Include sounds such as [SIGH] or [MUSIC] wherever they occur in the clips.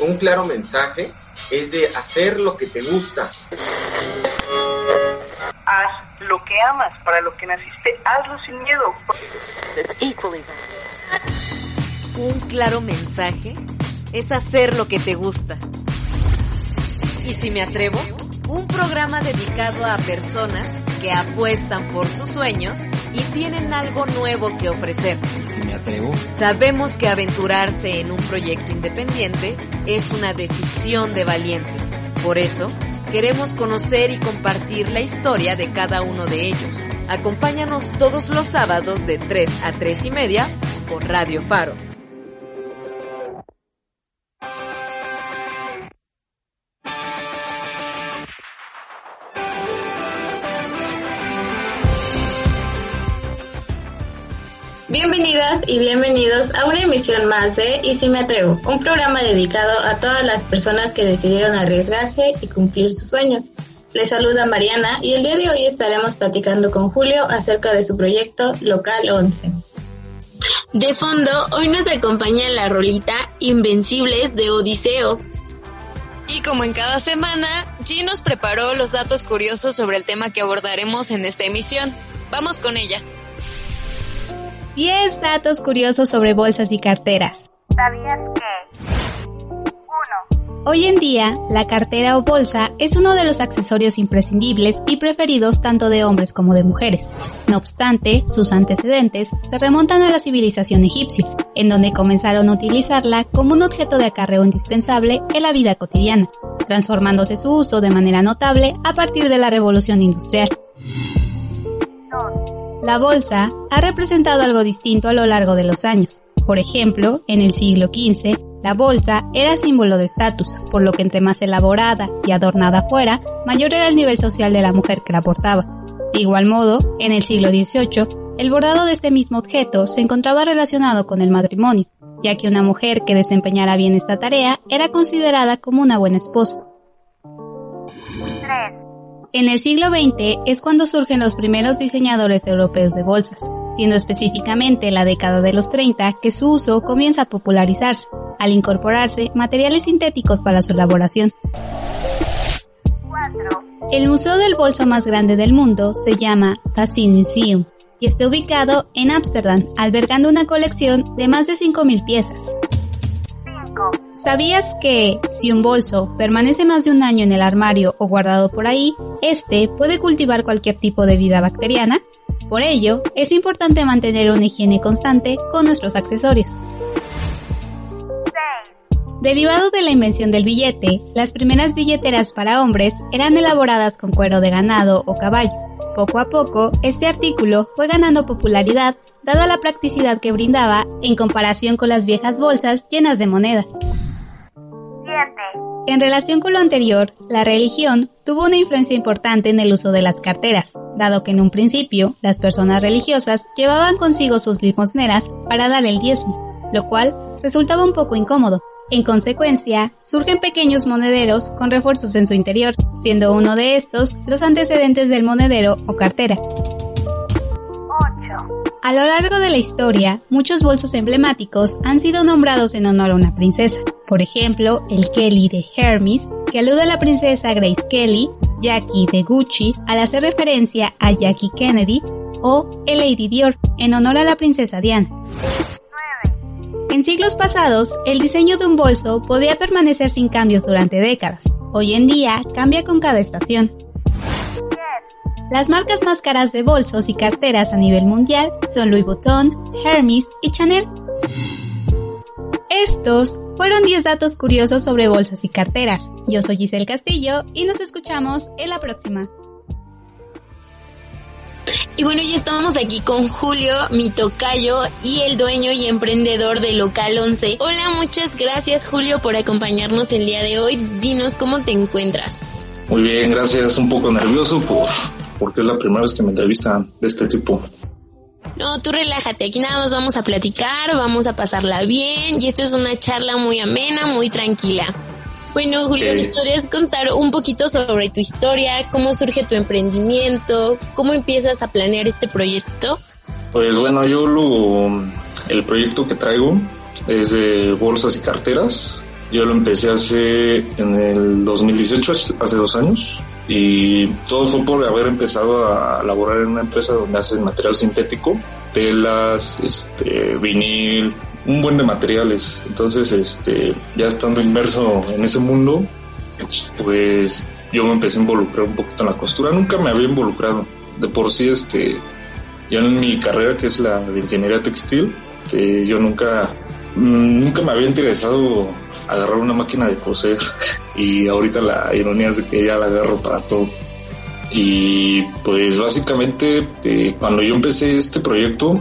un claro mensaje es de hacer lo que te gusta. Haz lo que amas, para lo que naciste, hazlo sin miedo. Un claro mensaje es hacer lo que te gusta. Y si me atrevo, un programa dedicado a personas que apuestan por sus sueños y tienen algo nuevo que ofrecer. Si me atrevo. Sabemos que aventurarse en un proyecto independiente es una decisión de valientes. Por eso, queremos conocer y compartir la historia de cada uno de ellos. Acompáñanos todos los sábados de 3 a 3 y media por Radio Faro. Y bienvenidos a una emisión más de Y si me atrevo, un programa dedicado a todas las personas que decidieron arriesgarse y cumplir sus sueños. Les saluda Mariana y el día de hoy estaremos platicando con Julio acerca de su proyecto Local 11. De fondo, hoy nos acompaña la rolita Invencibles de Odiseo. Y como en cada semana, G nos preparó los datos curiosos sobre el tema que abordaremos en esta emisión. Vamos con ella. 10 datos curiosos sobre bolsas y carteras. ¿Sabías que? 1. Hoy en día, la cartera o bolsa es uno de los accesorios imprescindibles y preferidos tanto de hombres como de mujeres. No obstante, sus antecedentes se remontan a la civilización egipcia, en donde comenzaron a utilizarla como un objeto de acarreo indispensable en la vida cotidiana, transformándose su uso de manera notable a partir de la revolución industrial. La bolsa ha representado algo distinto a lo largo de los años. Por ejemplo, en el siglo XV, la bolsa era símbolo de estatus, por lo que entre más elaborada y adornada fuera, mayor era el nivel social de la mujer que la portaba. De igual modo, en el siglo XVIII, el bordado de este mismo objeto se encontraba relacionado con el matrimonio, ya que una mujer que desempeñara bien esta tarea era considerada como una buena esposa. En el siglo XX es cuando surgen los primeros diseñadores europeos de bolsas, siendo específicamente la década de los 30 que su uso comienza a popularizarse, al incorporarse materiales sintéticos para su elaboración. El museo del bolso más grande del mundo se llama Tassin Museum y está ubicado en Ámsterdam, albergando una colección de más de 5.000 piezas. ¿Sabías que si un bolso permanece más de un año en el armario o guardado por ahí, este puede cultivar cualquier tipo de vida bacteriana? Por ello, es importante mantener una higiene constante con nuestros accesorios. Derivado de la invención del billete, las primeras billeteras para hombres eran elaboradas con cuero de ganado o caballo. Poco a poco, este artículo fue ganando popularidad dada la practicidad que brindaba en comparación con las viejas bolsas llenas de moneda. En relación con lo anterior, la religión tuvo una influencia importante en el uso de las carteras, dado que en un principio las personas religiosas llevaban consigo sus limosneras para dar el diezmo, lo cual resultaba un poco incómodo, en consecuencia, surgen pequeños monederos con refuerzos en su interior, siendo uno de estos los antecedentes del monedero o cartera. A lo largo de la historia, muchos bolsos emblemáticos han sido nombrados en honor a una princesa. Por ejemplo, el Kelly de Hermes, que alude a la princesa Grace Kelly, Jackie de Gucci, al hacer referencia a Jackie Kennedy, o el Lady Dior, en honor a la princesa Diana. En siglos pasados, el diseño de un bolso podía permanecer sin cambios durante décadas. Hoy en día cambia con cada estación. Las marcas más caras de bolsos y carteras a nivel mundial son Louis Vuitton, Hermes y Chanel. Estos fueron 10 datos curiosos sobre bolsas y carteras. Yo soy Giselle Castillo y nos escuchamos en la próxima. Y bueno, ya estamos aquí con Julio, mi tocayo y el dueño y emprendedor de Local 11. Hola, muchas gracias Julio por acompañarnos el día de hoy. Dinos cómo te encuentras. Muy bien, gracias. Un poco nervioso por, porque es la primera vez que me entrevistan de este tipo. No, tú relájate, aquí nada más vamos a platicar, vamos a pasarla bien y esto es una charla muy amena, muy tranquila. Bueno, Julio, ¿nos podrías contar un poquito sobre tu historia? ¿Cómo surge tu emprendimiento? ¿Cómo empiezas a planear este proyecto? Pues bueno, yo lo, el proyecto que traigo es de bolsas y carteras. Yo lo empecé hace en el 2018, hace dos años, y todo fue por haber empezado a laborar en una empresa donde hacen material sintético, telas, este, vinil, un buen de materiales. Entonces, este, ya estando inmerso en ese mundo, pues yo me empecé a involucrar un poquito en la costura. Nunca me había involucrado. De por sí, este, yo en mi carrera, que es la de ingeniería textil, este, yo nunca, mm, nunca me había interesado agarrar una máquina de coser. Y ahorita la ironía es que ya la agarro para todo. Y pues básicamente eh, cuando yo empecé este proyecto,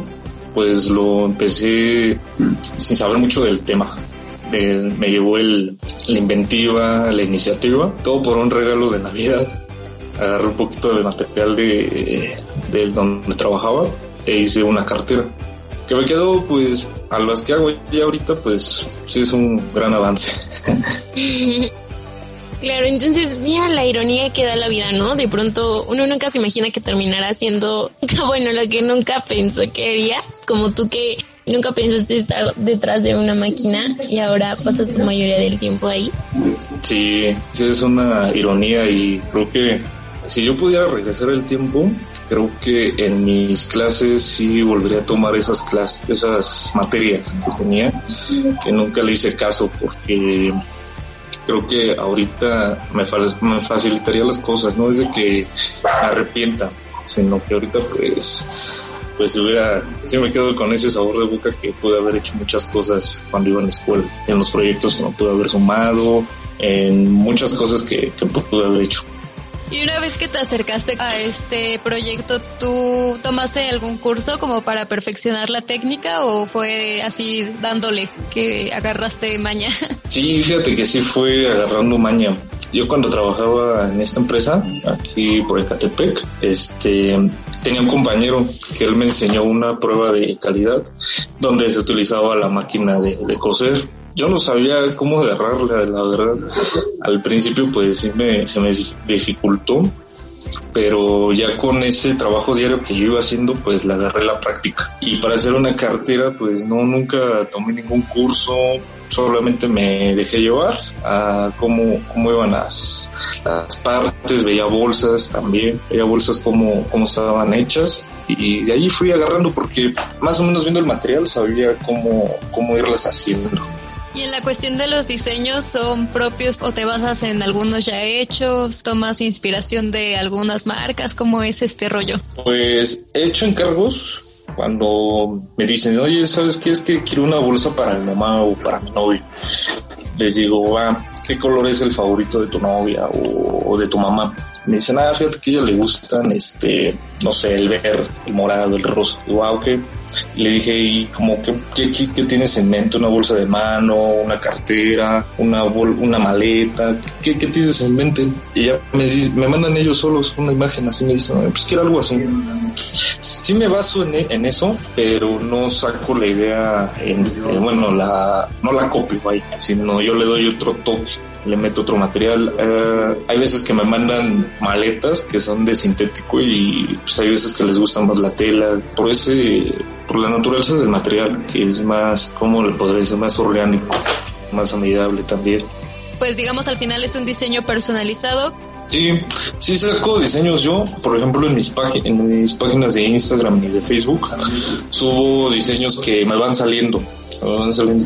pues lo empecé sin saber mucho del tema. me llevó el, la inventiva, la iniciativa, todo por un regalo de Navidad. Agarré un poquito de material de, de donde trabajaba e hice una cartera que me quedó pues a las que hago ya ahorita pues sí es un gran avance. [LAUGHS] Claro, entonces mira la ironía que da la vida, ¿no? De pronto uno nunca se imagina que terminará siendo, [LAUGHS] bueno, lo que nunca pensó que haría, como tú que nunca pensaste estar detrás de una máquina y ahora pasas tu mayoría del tiempo ahí. Sí, sí es una ironía y creo que si yo pudiera regresar el tiempo, creo que en mis clases sí volvería a tomar esas clases, esas materias que tenía, que nunca le hice caso porque creo que ahorita me, facilitaría las cosas, no es de que arrepienta, sino que ahorita pues pues hubiera, si me quedo con ese sabor de boca que pude haber hecho muchas cosas cuando iba a la escuela, en los proyectos que no pude haber sumado, en muchas cosas que pude haber hecho. Y una vez que te acercaste a este proyecto, ¿tú tomaste algún curso como para perfeccionar la técnica o fue así dándole que agarraste maña? [LAUGHS] Sí, fíjate que sí fue agarrando maña. Yo cuando trabajaba en esta empresa, aquí por Ecatepec, este, tenía un compañero que él me enseñó una prueba de calidad donde se utilizaba la máquina de, de coser yo no sabía cómo agarrarla, la verdad. Al principio pues sí me, se me dificultó, pero ya con ese trabajo diario que yo iba haciendo pues la agarré la práctica. Y para hacer una cartera pues no, nunca tomé ningún curso, solamente me dejé llevar a cómo, cómo iban las, las partes, veía bolsas también, veía bolsas cómo, cómo estaban hechas y de ahí fui agarrando porque más o menos viendo el material sabía cómo, cómo irlas haciendo. Y en la cuestión de los diseños, ¿son propios o te basas en algunos ya hechos? ¿Tomas inspiración de algunas marcas? ¿Cómo es este rollo? Pues he hecho encargos cuando me dicen, oye, ¿sabes qué? Es que quiero una bolsa para mi mamá o para mi novio. Les digo, ah, ¿qué color es el favorito de tu novia o de tu mamá? Me dicen, ah, fíjate que ella le gustan, este, no sé, el verde, el morado, el rosa. Wow, ¿qué? le dije, ¿y como qué, qué, tienes en mente? ¿Una bolsa de mano, una cartera, una, una maleta? ¿Qué, ¿Qué, tienes en mente? Y ya me, me mandan ellos solos una imagen así, me dicen, pues quiero algo así. Sí me baso en, en eso, pero no saco la idea en, bueno, la, no la copio, ahí, sino yo le doy otro toque le meto otro material. Eh, hay veces que me mandan maletas que son de sintético y pues hay veces que les gusta más la tela, por ese, por la naturaleza del material, que es más, ¿cómo le podría decir? Más orgánico, más amigable también. Pues digamos al final es un diseño personalizado Sí, sí saco diseños yo, por ejemplo en mis, en mis páginas de Instagram y de Facebook subo diseños que me van saliendo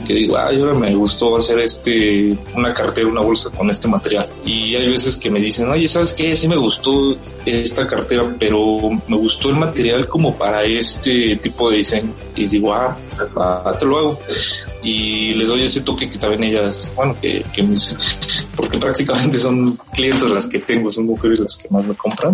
que digo, ay, ahora me gustó hacer este, una cartera, una bolsa con este material. Y hay veces que me dicen, oye, ¿sabes qué? Sí me gustó esta cartera, pero me gustó el material como para este tipo de diseño. Y digo, ah, ah te lo hago y les doy ese toque que también ellas, bueno, que, que mis, porque [LAUGHS] prácticamente son clientes las que tengo, son mujeres las que más me compran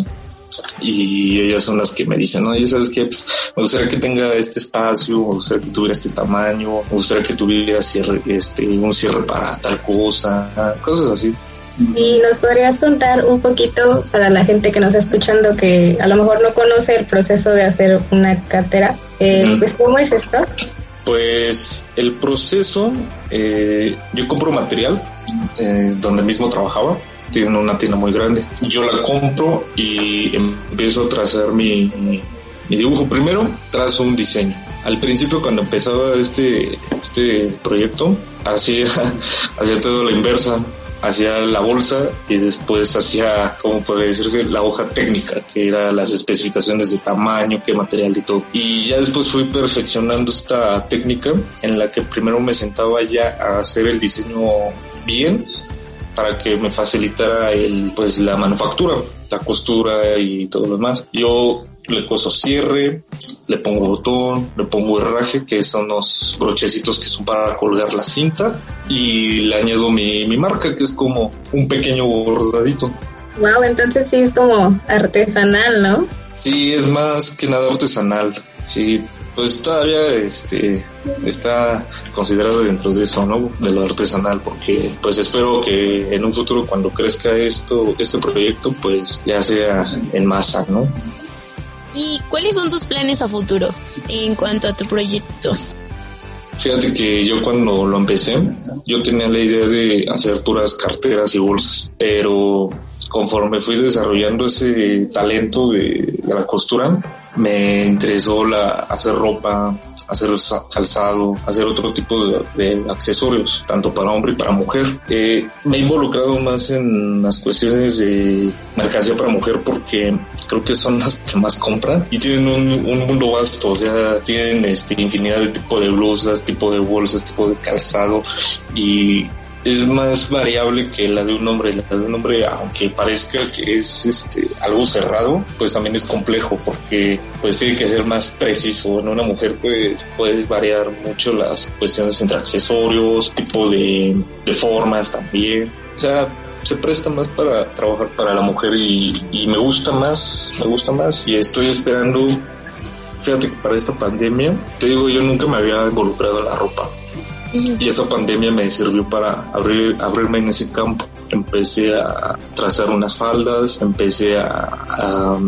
y ellas son las que me dicen, no, ya sabes que pues, me gustaría que tenga este espacio, me gustaría que tuviera este tamaño, me gustaría que tuviera cierre, este, un cierre para tal cosa, cosas así. ¿Y nos podrías contar un poquito para la gente que nos está escuchando que a lo mejor no conoce el proceso de hacer una cartera? Eh, Pues, ¿cómo es esto? Pues el proceso, eh, yo compro material eh, donde mismo trabajaba, tiene una tienda muy grande. Yo la compro y empiezo a trazar mi, mi, mi dibujo. Primero trazo un diseño. Al principio cuando empezaba este, este proyecto, hacía, [LAUGHS] hacía todo la inversa hacía la bolsa y después hacía, como puede decirse, la hoja técnica, que era las especificaciones de tamaño, qué material y todo. Y ya después fui perfeccionando esta técnica en la que primero me sentaba ya a hacer el diseño bien para que me facilitara el, pues, la manufactura, la costura y todo lo demás. Yo le coso cierre, le pongo botón, le pongo herraje, que son los brochecitos que son para colgar la cinta, y le añado mi, mi marca, que es como un pequeño bordadito. Wow, entonces sí es como artesanal, ¿no? Sí, es más que nada artesanal. Sí, pues todavía este está considerado dentro de eso, ¿no? De lo artesanal, porque pues espero que en un futuro cuando crezca esto, este proyecto, pues ya sea en masa, ¿no? ¿Y cuáles son tus planes a futuro en cuanto a tu proyecto? Fíjate que yo cuando lo empecé, yo tenía la idea de hacer puras carteras y bolsas, pero conforme fui desarrollando ese talento de, de la costura, me interesó la, hacer ropa, hacer calzado, hacer otro tipo de, accesorios, tanto para hombre y para mujer. Eh, me he involucrado más en las cuestiones de mercancía para mujer porque creo que son las que más compran y tienen un, un mundo vasto, o sea, tienen este, infinidad de tipo de blusas, tipo de bolsas, tipo de calzado y es más variable que la de un hombre. La de un hombre, aunque parezca que es este, algo cerrado, pues también es complejo porque pues tiene que ser más preciso. En una mujer pues puede variar mucho las cuestiones entre accesorios, tipo de, de formas también. O sea, se presta más para trabajar para la mujer y, y me gusta más, me gusta más y estoy esperando fíjate que para esta pandemia, te digo, yo nunca me había involucrado en la ropa. Y esta pandemia me sirvió para abrir, abrirme en ese campo. Empecé a trazar unas faldas, empecé a, a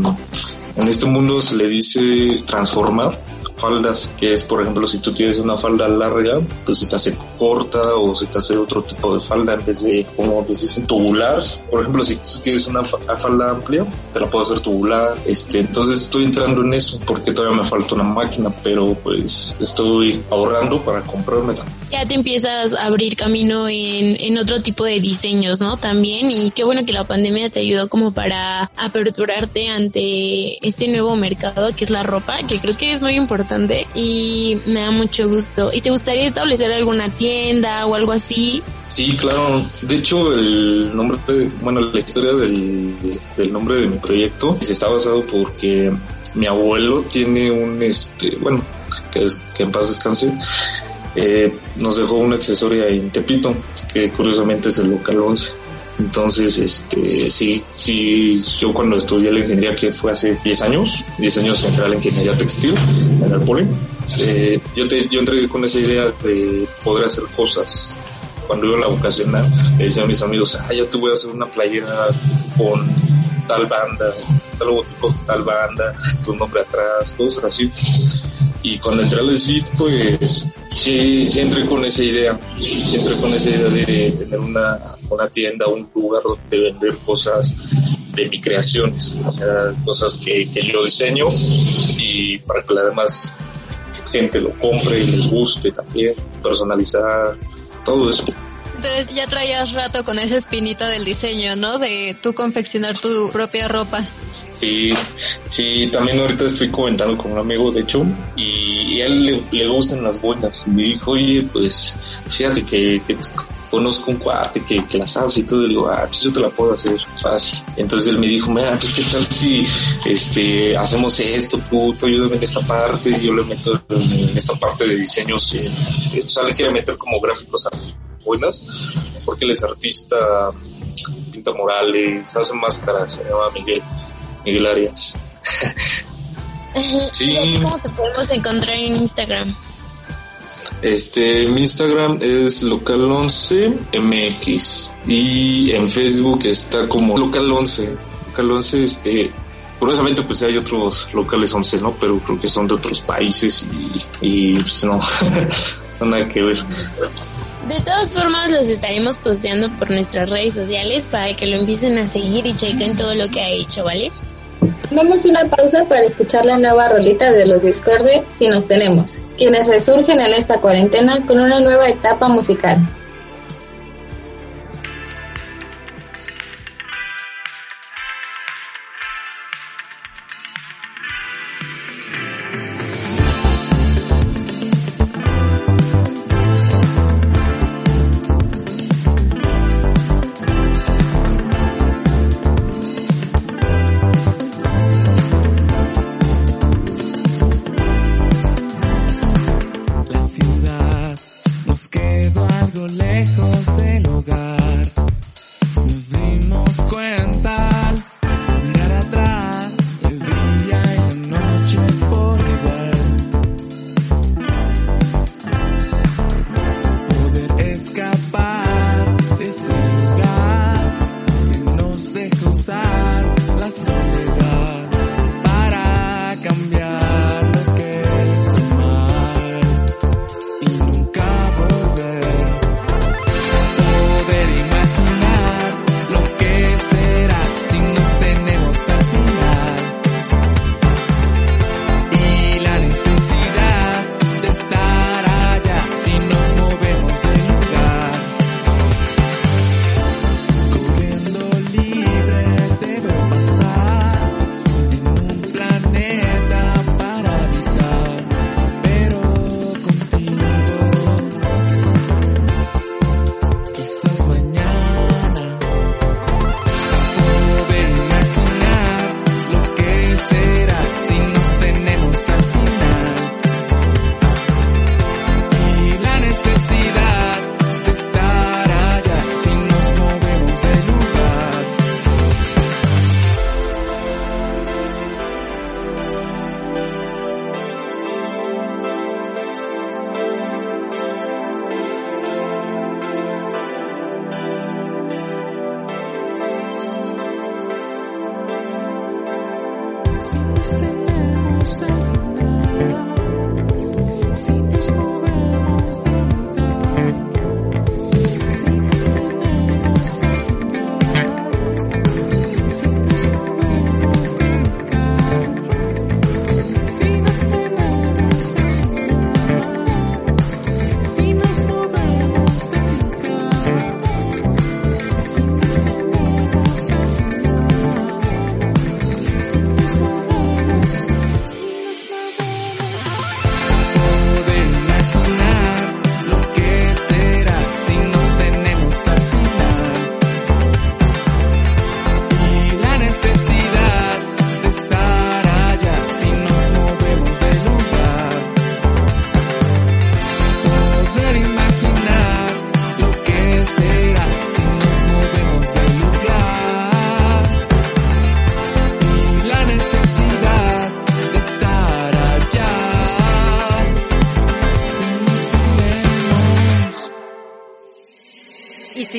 en este mundo se le dice transformar faldas, que es por ejemplo si tú tienes una falda larga, pues se te hace corta o se te hace otro tipo de falda en vez de como pues dicen tubular. Por ejemplo, si tú tienes una falda amplia, te la puedo hacer tubular. Este, entonces estoy entrando en eso porque todavía me falta una máquina, pero pues estoy ahorrando para comprármela ya te empiezas a abrir camino en, en otro tipo de diseños, ¿no? También, y qué bueno que la pandemia te ayudó como para aperturarte ante este nuevo mercado que es la ropa, que creo que es muy importante y me da mucho gusto. ¿Y te gustaría establecer alguna tienda o algo así? Sí, claro. De hecho, el nombre, bueno, la historia del, del nombre de mi proyecto está basado porque mi abuelo tiene un, este, bueno, que, es, que en paz descanse, eh, nos dejó una accesoria en Tepito, que curiosamente es el local 11. Entonces, este, sí, sí, yo cuando estudié la ingeniería, que fue hace 10 años, 10 años entré a la ingeniería textil en el Poli, eh, yo, te, yo entré con esa idea de poder hacer cosas. Cuando iba a la vocacional, le decía a mis amigos, ah, yo te voy a hacer una playera con tal banda, tal logotipo tal banda, tu nombre atrás, cosas así. Y cuando entré al CIT, pues sí, sí entré con esa idea, entré con esa idea de tener una, una tienda, un lugar donde vender cosas de mi creaciones, o sea, cosas que, que yo diseño y para que la demás gente lo compre y les guste también, personalizar, todo eso. Entonces ya traías rato con esa espinita del diseño, ¿no? De tú confeccionar tu propia ropa. Sí, sí, también ahorita estoy comentando con un amigo, de hecho, y, él le, le, gustan las boinas. Y me dijo, oye, pues fíjate que, conozco un cuate que, que las hace y todo, y digo, ah, pues yo te la puedo hacer fácil. Entonces él me dijo, mira, pues qué tal si este, hacemos esto, tú, tú ayúdame en esta parte, yo le meto en esta parte de diseños, eh, o sea, le quiere meter como gráficos a buenas, porque él es artista, pinta morales, hace máscaras, se llama Miguel Sí. ¿Y a ti cómo te podemos encontrar en Instagram? Este, mi Instagram es local11mx y en Facebook está como local11. Local11, este, curiosamente pues hay otros locales 11, ¿no? Pero creo que son de otros países y, y pues no, [LAUGHS] no nada que ver. De todas formas, los estaremos posteando por nuestras redes sociales para que lo empiecen a seguir y chequen todo lo que ha hecho, ¿vale? Damos una pausa para escuchar la nueva rolita de los Discorde Si nos tenemos, quienes resurgen en esta cuarentena con una nueva etapa musical.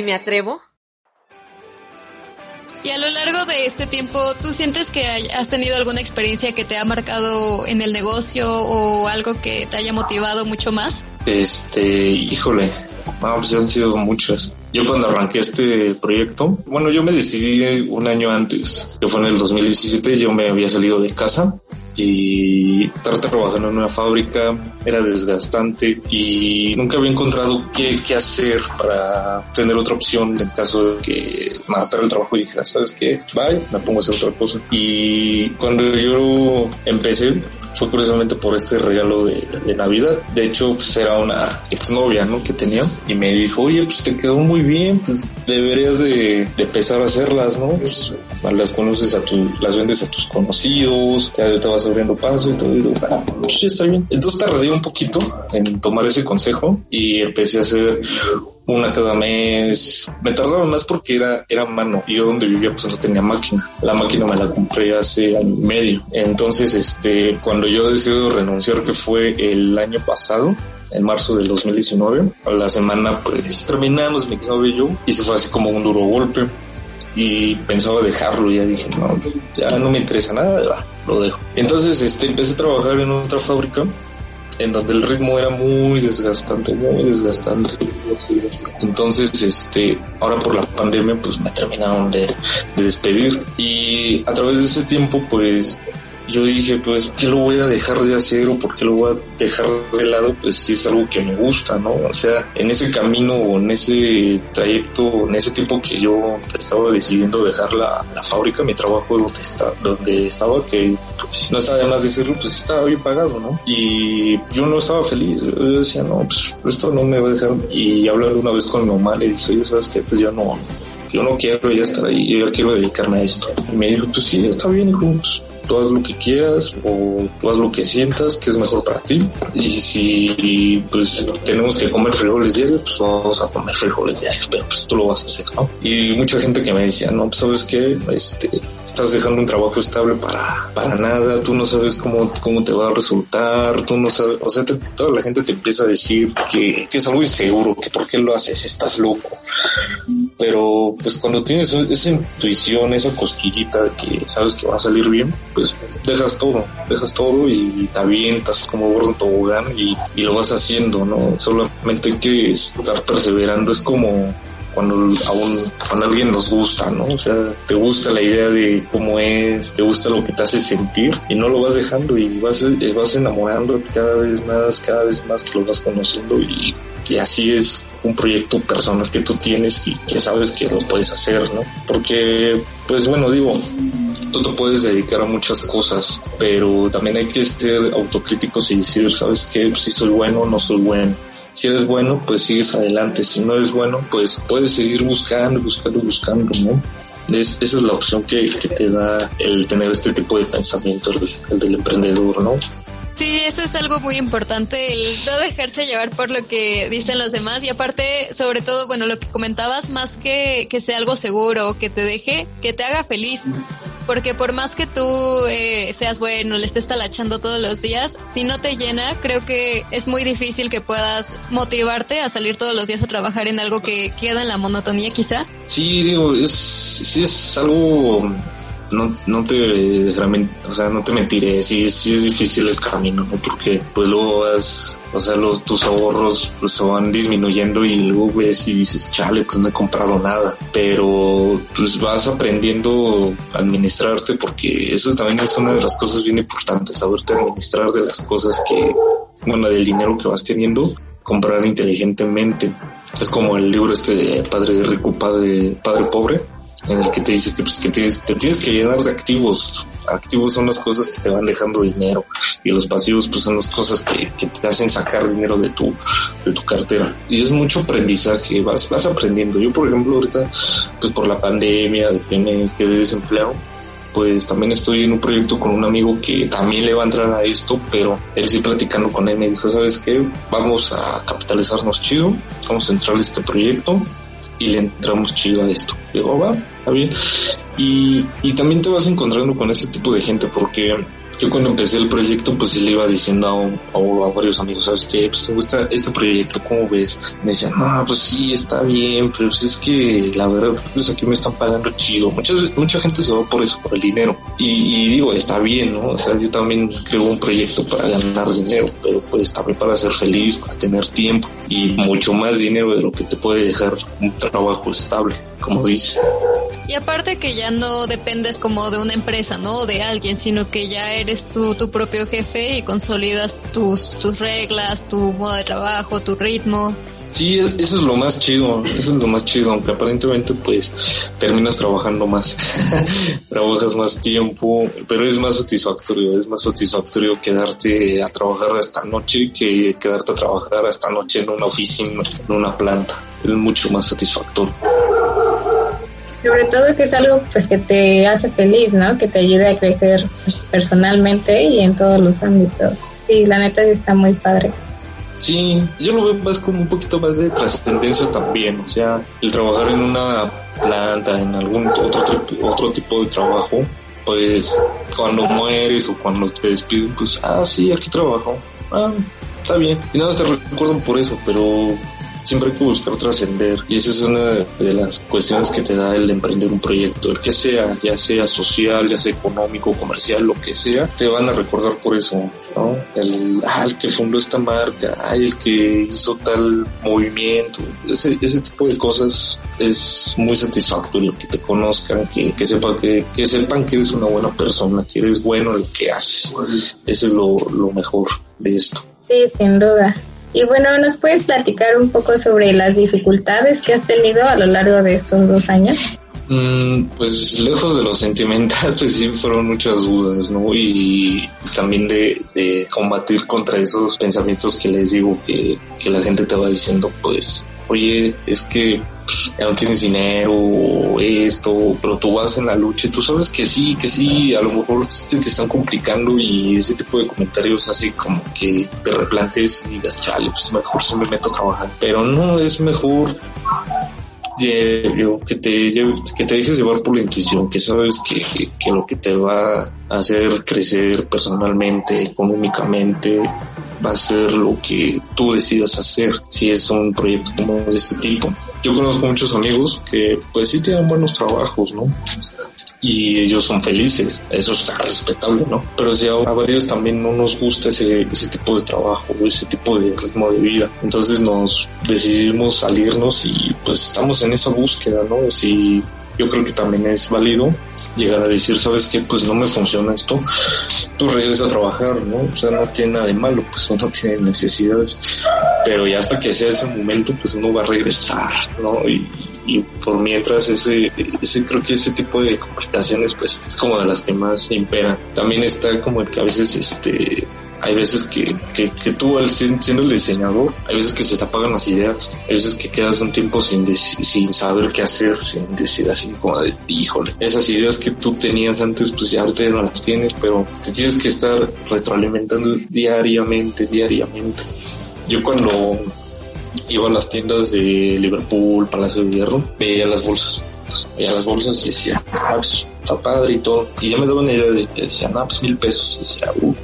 Me atrevo. Y a lo largo de este tiempo, ¿tú sientes que has tenido alguna experiencia que te ha marcado en el negocio o algo que te haya motivado mucho más? Este, híjole, pues han sido muchas. Yo cuando arranqué este proyecto, bueno, yo me decidí un año antes, que fue en el 2017, yo me había salido de casa y estar trabajando en una fábrica era desgastante y nunca había encontrado qué, qué hacer para tener otra opción en caso de que matar el trabajo y dije, ¿sabes qué? Bye, me pongo a hacer otra cosa. Y cuando yo empecé, fue curiosamente por este regalo de, Navidad. De hecho, pues era una exnovia, ¿no? Que tenía y me dijo, oye, pues te quedó muy bien, pues deberías de, de empezar a hacerlas, ¿no? Pues, las conoces a tu, las vendes a tus conocidos, ya te vas abriendo paso y todo, y digo, ah, pues sí está bien. Entonces tardé un poquito en tomar ese consejo y empecé a hacer una cada mes. Me tardaba más porque era, era mano. Yo donde vivía pues no tenía máquina. La máquina me la compré hace año y medio. Entonces, este, cuando yo decido renunciar, que fue el año pasado, en marzo del 2019. A la semana pues terminamos mi exnovio y yo y se fue así como un duro golpe y pensaba dejarlo ya dije no ya no me interesa nada lo dejo. Entonces este empecé a trabajar en otra fábrica en donde el ritmo era muy desgastante muy desgastante. Entonces este ahora por la pandemia pues me terminaron de, de despedir. Y a través de ese tiempo pues yo dije, pues, ¿por qué lo voy a dejar de hacer o por qué lo voy a dejar de lado? Pues si es algo que me gusta, ¿no? O sea, en ese camino en ese trayecto, en ese tiempo que yo estaba decidiendo dejar la, la fábrica, mi trabajo donde, está, donde estaba, que pues, no estaba de más decirlo, pues estaba bien pagado, ¿no? Y yo no estaba feliz. Yo decía, no, pues esto no me va a dejar. Y hablando una vez con mi mamá, le dije, oye, ¿sabes qué? Pues yo no, yo no quiero ya estar ahí, yo ya quiero dedicarme a esto. Y me dijo, pues sí, está bien, hijo, pues tú haz lo que quieras o tú haz lo que sientas que es mejor para ti. Y si pues tenemos que comer frijoles diarios, pues vamos a comer frijoles diarios, pero pues tú lo vas a hacer, ¿no? Y mucha gente que me decía, no, pues sabes qué, este, estás dejando un trabajo estable para, para nada, tú no sabes cómo, cómo te va a resultar, tú no sabes, o sea, toda la gente te empieza a decir que, que es algo inseguro, que por qué lo haces, estás loco. Pero pues cuando tienes esa intuición, esa cosquillita de que sabes que va a salir bien, pues dejas todo, dejas todo y te avientas como gordo tobogán y, y lo vas haciendo, ¿no? Solamente hay que estar perseverando, es como cuando a, un, cuando alguien nos gusta, ¿no? O sea, te gusta la idea de cómo es, te gusta lo que te hace sentir y no lo vas dejando y vas, vas enamorándote cada vez más, cada vez más que lo vas conociendo y, así es un proyecto personal que tú tienes y que sabes que lo puedes hacer, ¿no? Porque, pues bueno, digo, tú te puedes dedicar a muchas cosas, pero también hay que ser autocríticos y decir, ¿sabes qué? Si soy bueno o no soy bueno. Si eres bueno, pues sigues adelante. Si no eres bueno, pues puedes seguir buscando, buscando, buscando, ¿no? Es, esa es la opción que, te da el tener este tipo de pensamiento, el, el del emprendedor, ¿no? Sí, eso es algo muy importante, el no dejarse llevar por lo que dicen los demás y aparte, sobre todo, bueno, lo que comentabas, más que que sea algo seguro, que te deje, que te haga feliz. Porque por más que tú eh, seas bueno, le estés talachando todos los días, si no te llena, creo que es muy difícil que puedas motivarte a salir todos los días a trabajar en algo que queda en la monotonía quizá. Sí, digo, es, sí es algo no, no te o sea, no te mentiré, sí, sí es difícil el camino, ¿no? Porque pues luego vas, o sea, los, tus ahorros pues se van disminuyendo y luego ves y dices, chale, pues no he comprado nada. Pero pues vas aprendiendo a administrarte porque eso también es una de las cosas bien importantes, saberte administrar de las cosas que, bueno, del dinero que vas teniendo, comprar inteligentemente. Es como el libro este de Padre Rico, Padre, Padre Pobre en el que te dice que, pues, que tienes, te tienes que llenar de activos. Activos son las cosas que te van dejando dinero y los pasivos pues son las cosas que, que te hacen sacar dinero de tu, de tu cartera. Y es mucho aprendizaje, vas, vas aprendiendo. Yo, por ejemplo, ahorita, pues por la pandemia, de que me quedé desempleado, pues también estoy en un proyecto con un amigo que también le va a entrar a esto, pero él sí platicando con él me dijo, ¿sabes qué? Vamos a capitalizarnos chido, vamos a entrar a este proyecto y le entramos chido a esto. Digo, va, está bien. Y, y también te vas encontrando con ese tipo de gente porque yo cuando empecé el proyecto, pues sí le iba diciendo a, a, a varios amigos, ¿sabes qué? Pues te gusta este proyecto, ¿cómo ves? Me decían, no, pues sí, está bien, pero pues es que la verdad, pues aquí me están pagando chido. Mucha, mucha gente se va por eso, por el dinero. Y, y digo, está bien, ¿no? O sea, yo también creo un proyecto para ganar dinero, pero pues también para ser feliz, para tener tiempo y mucho más dinero de lo que te puede dejar un trabajo estable, como dice. Y aparte que ya no dependes como de una empresa, ¿no? De alguien, sino que ya eres tú tu propio jefe y consolidas tus, tus reglas, tu modo de trabajo, tu ritmo. Sí, eso es lo más chido, eso es lo más chido, aunque aparentemente pues terminas trabajando más, [LAUGHS] trabajas más tiempo, pero es más satisfactorio, es más satisfactorio quedarte a trabajar esta noche que quedarte a trabajar esta noche en una oficina, en una planta, es mucho más satisfactorio sobre todo que es algo pues que te hace feliz, ¿no? Que te ayude a crecer pues, personalmente y en todos los ámbitos. Sí, la neta está muy padre. Sí, yo lo veo más como un poquito más de trascendencia también, o sea, el trabajar en una planta, en algún otro, otro tipo de trabajo, pues cuando mueres o cuando te despiden, pues, ah, sí, aquí trabajo, ah, está bien. Y nada, te recuerdan por eso, pero siempre hay que buscar trascender y esa es una de las cuestiones que te da el emprender un proyecto, el que sea, ya sea social, ya sea económico, comercial, lo que sea, te van a recordar por eso, ¿no? El, ah, el que fundó esta marca, ah, el que hizo tal movimiento, ese, ese tipo de cosas es muy satisfactorio que te conozcan, que, que, sepan que, que sepan que eres una buena persona, que eres bueno en lo que haces. Eso es lo, lo mejor de esto. Sí, sin duda. Y bueno, ¿nos puedes platicar un poco sobre las dificultades que has tenido a lo largo de estos dos años? Mm, pues lejos de lo sentimental, [LAUGHS] pues sí fueron muchas dudas, ¿no? Y también de, combatir contra esos pensamientos que les digo que la gente te va diciendo, pues, oye, es que ya no tienes dinero, esto, pero tú vas en la lucha y tú sabes que sí, que sí, a lo mejor te, están complicando y ese tipo de comentarios así como que te replantes y digas, chale, pues mejor si me meto a trabajar. Pero no, es mejor que te, que te dejes llevar por la intuición, que sabes que, que lo que te va a hacer crecer personalmente, económicamente, va a ser lo que tú decidas hacer si es un proyecto como de este tipo. Yo conozco muchos amigos que pues sí tienen buenos trabajos, ¿no? y ellos son felices. Eso está respetable, ¿no? Pero si a varios también no nos gusta ese, ese tipo de trabajo, ese tipo de ritmo de vida. Entonces nos decidimos salirnos y pues estamos en esa búsqueda, ¿no? Si yo creo que también es válido llegar a decir, sabes que pues no me funciona esto, tú regresas a trabajar, ¿no? O sea, no tiene nada de malo, pues uno [LAUGHS] tiene necesidades, pero ya hasta que sea ese momento, pues uno va a regresar, ¿no? Y, por mientras ese, ese creo que ese tipo de complicaciones pues es como de las que más imperan. También está como el que a veces este hay veces que, que, tú al siendo el diseñador, hay veces que se te apagan las ideas, hay veces que quedas un tiempo sin, sin saber qué hacer, sin decir así como de, híjole, esas ideas que tú tenías antes, pues ya ahorita no las tienes, pero te tienes que estar retroalimentando diariamente, diariamente. Yo cuando iba a las tiendas de Liverpool, Palacio de Hierro, veía las bolsas. Veía las bolsas y decía, ah, pues, está padre y todo. Y ya me daba una idea de que decían, ah, pues mil pesos. Y decía, uh,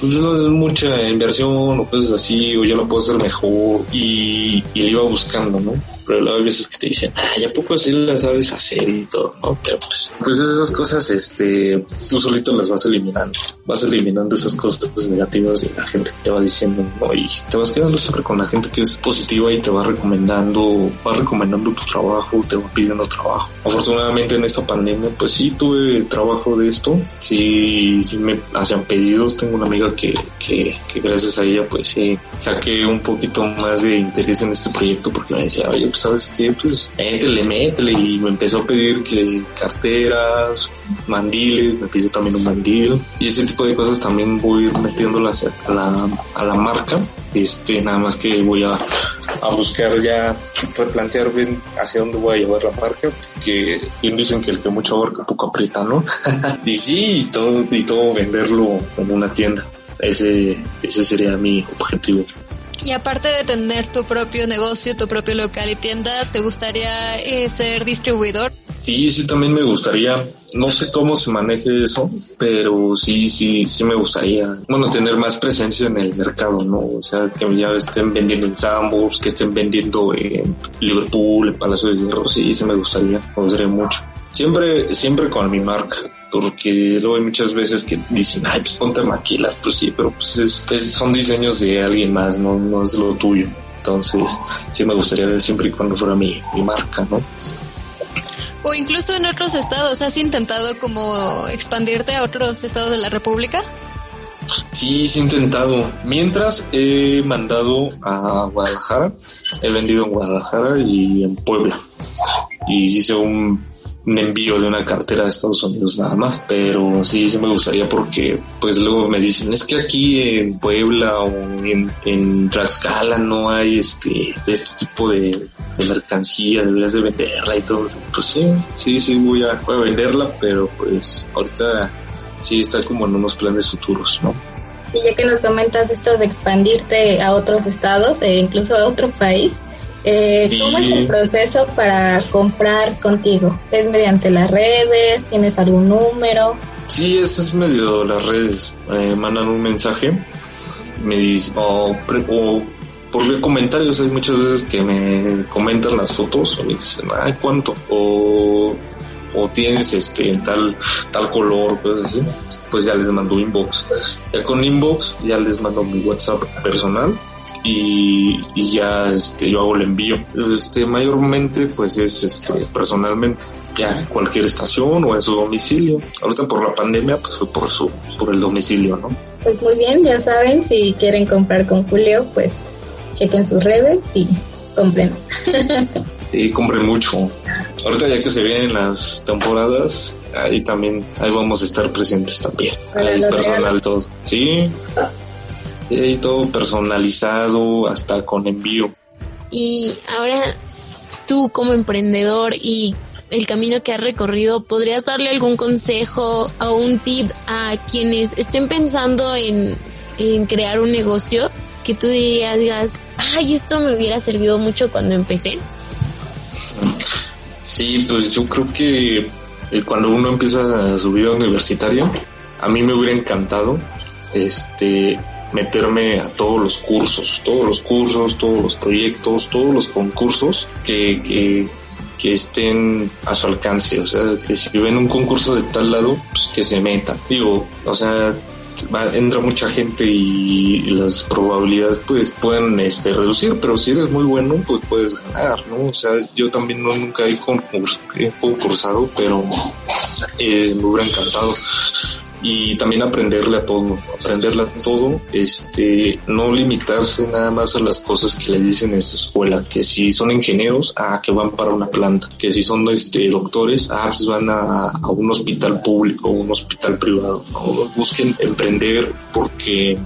pues no es mucha inversión o cosas así, o ya lo puedo hacer mejor. Y, y le iba buscando, ¿no? Pero luego hay veces que te dicen, ah, ya poco así las sabes hacer y todo, ¿no? Pero pues, pues esas cosas, este, tú solito las vas eliminando, vas eliminando esas cosas negativas de la gente que te va diciendo, ¿no? Y te vas quedando siempre con la gente que es positiva y te va recomendando, va recomendando tu trabajo, te va pidiendo trabajo. Afortunadamente en esta pandemia, pues sí tuve trabajo de esto, sí, sí me hacían pedidos, tengo una amiga que, que, que gracias a ella, pues sí, saqué un poquito más de interés en este proyecto porque me decía, oye, pues, ¿sabes qué? Pues métele, métele. Y me empezó a pedir que carteras, mandiles, me pidió también un mandil. Y ese tipo de cosas también voy metiéndolas a la, a la marca. Este, nada más que voy a, a buscar ya replantear bien hacia dónde voy a llevar la marca, que bien dicen que el que mucho abarca poco aprieta, ¿no? [LAUGHS] y sí, y todo, y todo venderlo en una tienda. Ese, ese sería mi objetivo. Y aparte de tener tu propio negocio, tu propio local y tienda, ¿te gustaría eh, ser distribuidor? Sí, sí, también me gustaría. No sé cómo se maneje eso, pero sí, sí, sí me gustaría. Bueno, tener más presencia en el mercado, ¿no? O sea, que ya estén vendiendo en Sambos, que estén vendiendo en Liverpool, en Palacio de Hierro. Sí, sí me gustaría. Me gustaría mucho. Siempre, siempre con mi marca porque luego hay muchas veces que dicen, ay, pues ponte maquila, pues sí, pero pues es, son diseños de alguien más, no, no es lo tuyo. Entonces, sí me gustaría ver siempre y cuando fuera mi, mi marca, ¿no? O incluso en otros estados, ¿has intentado como expandirte a otros estados de la República? Sí, sí he intentado. Mientras he mandado a Guadalajara, he vendido en Guadalajara y en Puebla. Y hice un un envío de una cartera de Estados Unidos nada más. Pero sí, sí me gustaría porque pues luego me dicen, es que aquí en Puebla o en, en Tlaxcala no hay este, este tipo de, de mercancía, deberías de venderla y todo. Pues sí, sí, sí voy a, voy a venderla, pero pues ahorita sí está como en unos planes futuros, ¿no? Y ya que nos comentas esto de expandirte a otros estados e incluso a otro país, eh, ¿cómo es el proceso para comprar contigo? ¿Es mediante las redes? ¿Tienes algún número? Sí, eso es medio las redes. Eh, mandan un mensaje, me dicen, o, o por comentarios. Hay muchas veces que me comentan las fotos o me dicen, ay, ¿cuánto? O, o tienes este tal, tal color, pues así. Pues ya les mando inbox. Ya con inbox ya les mando mi WhatsApp personal y, y, ya este, yo hago el envío. Este, mayormente pues es este, personalmente, ya en cualquier estación o en su domicilio. Ahorita por la pandemia pues fue por su, por el domicilio, ¿no? Pues muy bien, ya saben, si quieren comprar con Julio, pues chequen sus redes y compren. [LAUGHS] Sí, compren mucho. Ahorita ya que se vienen las temporadas, ahí también, ahí vamos a estar presentes también. ahí personal todo. Sí, y todo personalizado hasta con envío. Y ahora tú como emprendedor y el camino que has recorrido, ¿podrías darle algún consejo o un tip a quienes estén pensando en, en crear un negocio que tú dirías, digas, ay, esto me hubiera servido mucho cuando empecé? Sí, pues yo creo que eh, cuando uno empieza su vida universitaria, a mí me hubiera encantado este meterme a todos los cursos, todos los cursos, todos los proyectos, todos los concursos que, que, que estén a su alcance. O sea, que si ven un concurso de tal lado, pues que se metan. Digo, o sea, entra mucha gente y, las probabilidades pues pueden este reducir, pero si eres muy bueno pues puedes ganar, ¿no? O sea, yo también no nunca he, concursado, pero eh, me hubiera encantado y también aprenderle a todo, aprenderle a todo, este, no limitarse nada más a las cosas que le dicen en esa escuela, que si son ingenieros, ah, que van para una planta, que si son este, doctores, ah, pues van a, a un hospital público, un hospital privado, busquen emprender porque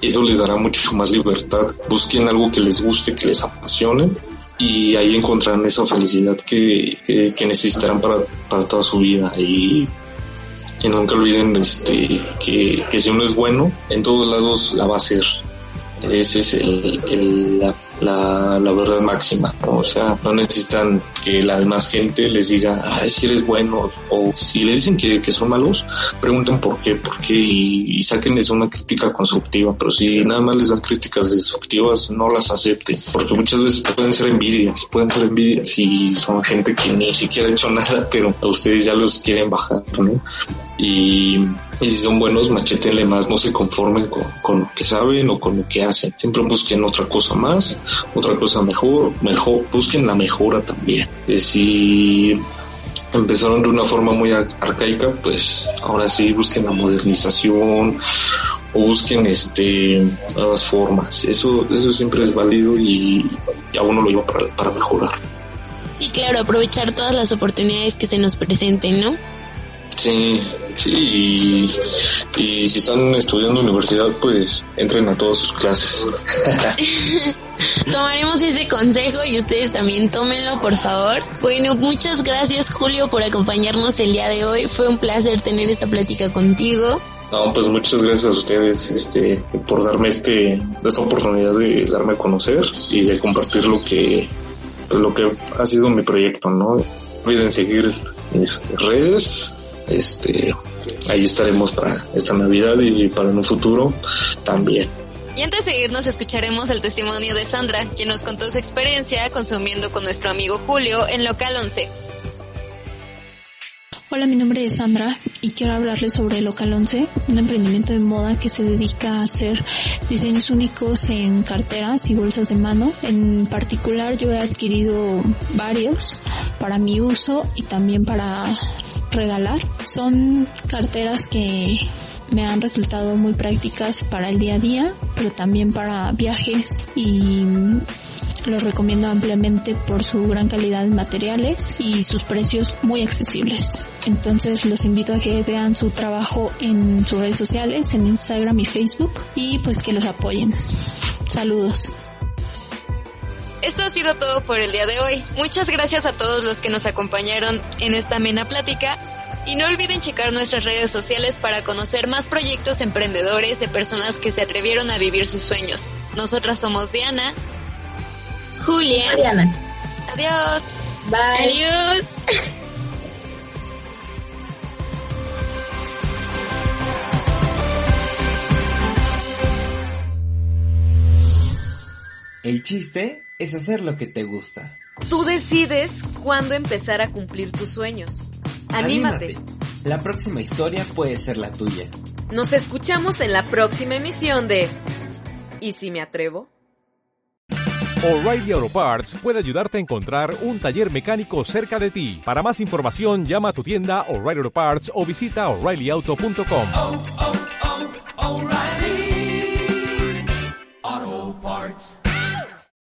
eso les dará mucho más libertad, busquen algo que les guste, que les apasione y ahí encontrarán esa felicidad que, que, que necesitarán para, para toda su vida. Y que nunca olviden este, que, que si uno es bueno, en todos lados la va a hacer. Ese es el, el, la, la, la, verdad máxima. O sea, no necesitan que la demás gente les diga, ay, si eres bueno, o si les dicen que, que son malos, pregunten por qué, por qué, y, y sáquenles una crítica constructiva. Pero si nada más les dan críticas destructivas, no las acepten, porque muchas veces pueden ser envidias, pueden ser envidias y son gente que ni siquiera ha hecho nada, pero a ustedes ya los quieren bajar, ¿no? y, y, si son buenos, machetenle más, no se conformen con, con, lo que saben o con lo que hacen. Siempre busquen otra cosa más, otra cosa mejor, mejor, busquen la mejora también. Eh, si empezaron de una forma muy arcaica, pues ahora sí busquen la modernización o busquen este nuevas formas. Eso, eso siempre es válido y, y a uno lo lleva para, para mejorar. Sí, claro, aprovechar todas las oportunidades que se nos presenten, ¿no? Sí, sí, y, si están estudiando universidad, pues entren a todas sus clases. [LAUGHS] Tomaremos ese consejo y ustedes también tómenlo, por favor. Bueno, muchas gracias Julio por acompañarnos el día de hoy. Fue un placer tener esta plática contigo. No, pues muchas gracias a ustedes este, por darme este, esta oportunidad de darme a conocer y de compartir lo que, lo que ha sido mi proyecto, ¿no? olviden seguir mis redes, este, ahí estaremos para esta Navidad y para un futuro también. Y antes de irnos escucharemos el testimonio de Sandra, quien nos contó su experiencia consumiendo con nuestro amigo Julio en Local 11. Hola, mi nombre es Sandra y quiero hablarles sobre Local 11, un emprendimiento de moda que se dedica a hacer diseños únicos en carteras y bolsas de mano. En particular yo he adquirido varios para mi uso y también para regalar. Son carteras que me han resultado muy prácticas para el día a día, pero también para viajes y los recomiendo ampliamente por su gran calidad de materiales y sus precios muy accesibles. Entonces los invito a que vean su trabajo en sus redes sociales, en Instagram y Facebook y pues que los apoyen. Saludos. Esto ha sido todo por el día de hoy. Muchas gracias a todos los que nos acompañaron en esta amena plática Y no olviden checar nuestras redes sociales para conocer más proyectos emprendedores de personas que se atrevieron a vivir sus sueños. Nosotras somos Diana, Julia, Mariana. Adiós. Bye. Adiós. El chiste es hacer lo que te gusta. Tú decides cuándo empezar a cumplir tus sueños. Anímate. La próxima historia puede ser la tuya. Nos escuchamos en la próxima emisión de ¿Y si me atrevo? O'Reilly Auto Parts puede ayudarte a encontrar un taller mecánico cerca de ti. Para más información, llama a tu tienda O'Reilly Auto Parts o visita oreillyauto.com.